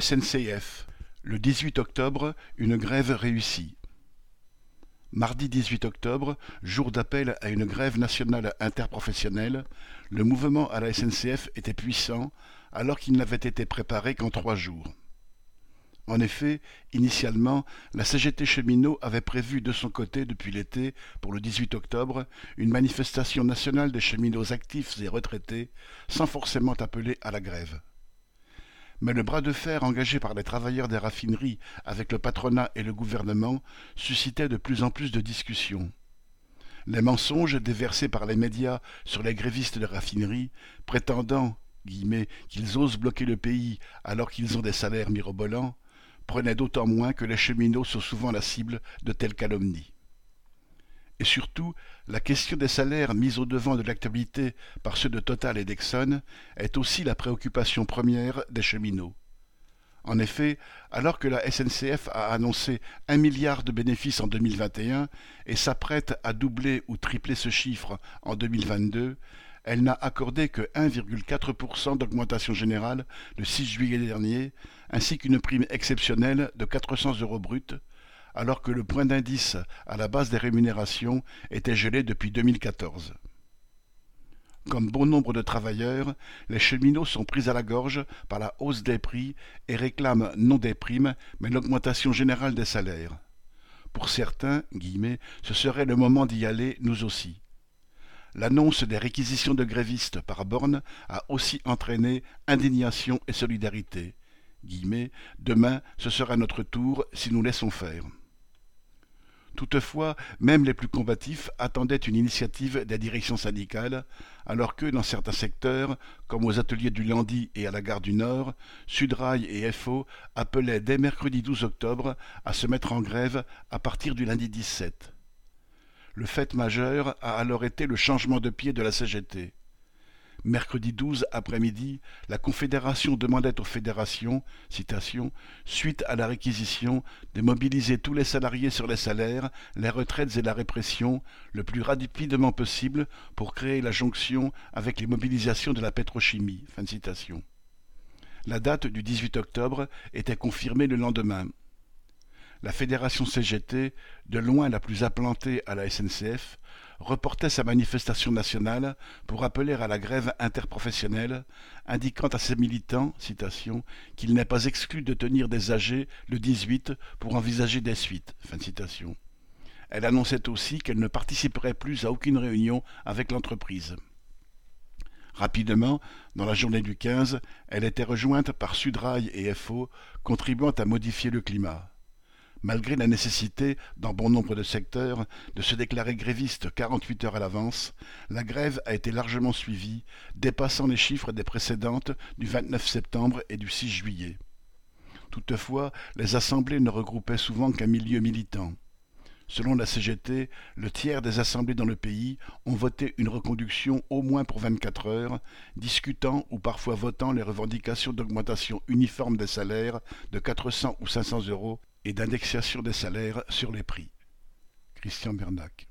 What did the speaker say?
SNCF. Le 18 octobre, une grève réussie. Mardi 18 octobre, jour d'appel à une grève nationale interprofessionnelle, le mouvement à la SNCF était puissant alors qu'il n'avait été préparé qu'en trois jours. En effet, initialement, la CGT cheminot avait prévu de son côté depuis l'été, pour le 18 octobre, une manifestation nationale des cheminots actifs et retraités, sans forcément appeler à la grève mais le bras de fer engagé par les travailleurs des raffineries avec le patronat et le gouvernement suscitait de plus en plus de discussions. Les mensonges déversés par les médias sur les grévistes de raffineries, prétendant qu'ils osent bloquer le pays alors qu'ils ont des salaires mirobolants, prenaient d'autant moins que les cheminots sont souvent la cible de telles calomnies. Et surtout, la question des salaires mise au devant de l'actualité par ceux de Total et d'Exxon est aussi la préoccupation première des cheminots. En effet, alors que la SNCF a annoncé un milliard de bénéfices en 2021 et s'apprête à doubler ou tripler ce chiffre en 2022, elle n'a accordé que 1,4% d'augmentation générale le 6 juillet dernier, ainsi qu'une prime exceptionnelle de 400 euros bruts, alors que le point d'indice à la base des rémunérations était gelé depuis 2014. Comme bon nombre de travailleurs, les cheminots sont pris à la gorge par la hausse des prix et réclament non des primes, mais l'augmentation générale des salaires. Pour certains, guillemets, ce serait le moment d'y aller, nous aussi. L'annonce des réquisitions de grévistes par borne a aussi entraîné indignation et solidarité. Guillemets, demain, ce sera notre tour si nous laissons faire. Toutefois, même les plus combatifs attendaient une initiative des directions syndicales, alors que, dans certains secteurs, comme aux ateliers du Landy et à la gare du Nord, Sudrail et FO appelaient dès mercredi 12 octobre à se mettre en grève à partir du lundi 17. Le fait majeur a alors été le changement de pied de la CGT. Mercredi 12 après-midi, la Confédération demandait aux fédérations, citation, suite à la réquisition, de mobiliser tous les salariés sur les salaires, les retraites et la répression, le plus rapidement possible pour créer la jonction avec les mobilisations de la pétrochimie. La date du 18 octobre était confirmée le lendemain la fédération CGT, de loin la plus implantée à la SNCF, reportait sa manifestation nationale pour appeler à la grève interprofessionnelle, indiquant à ses militants qu'il n'est pas exclu de tenir des AG le 18 pour envisager des suites. Elle annonçait aussi qu'elle ne participerait plus à aucune réunion avec l'entreprise. Rapidement, dans la journée du 15, elle était rejointe par Sudrail et FO, contribuant à modifier le climat malgré la nécessité, dans bon nombre de secteurs, de se déclarer gréviste 48 heures à l'avance, la grève a été largement suivie, dépassant les chiffres des précédentes du 29 septembre et du 6 juillet. Toutefois, les assemblées ne regroupaient souvent qu'un milieu militant. Selon la CGT, le tiers des assemblées dans le pays ont voté une reconduction au moins pour 24 heures, discutant ou parfois votant les revendications d'augmentation uniforme des salaires de 400 ou 500 euros et d'indexation des salaires sur les prix. Christian Bernac.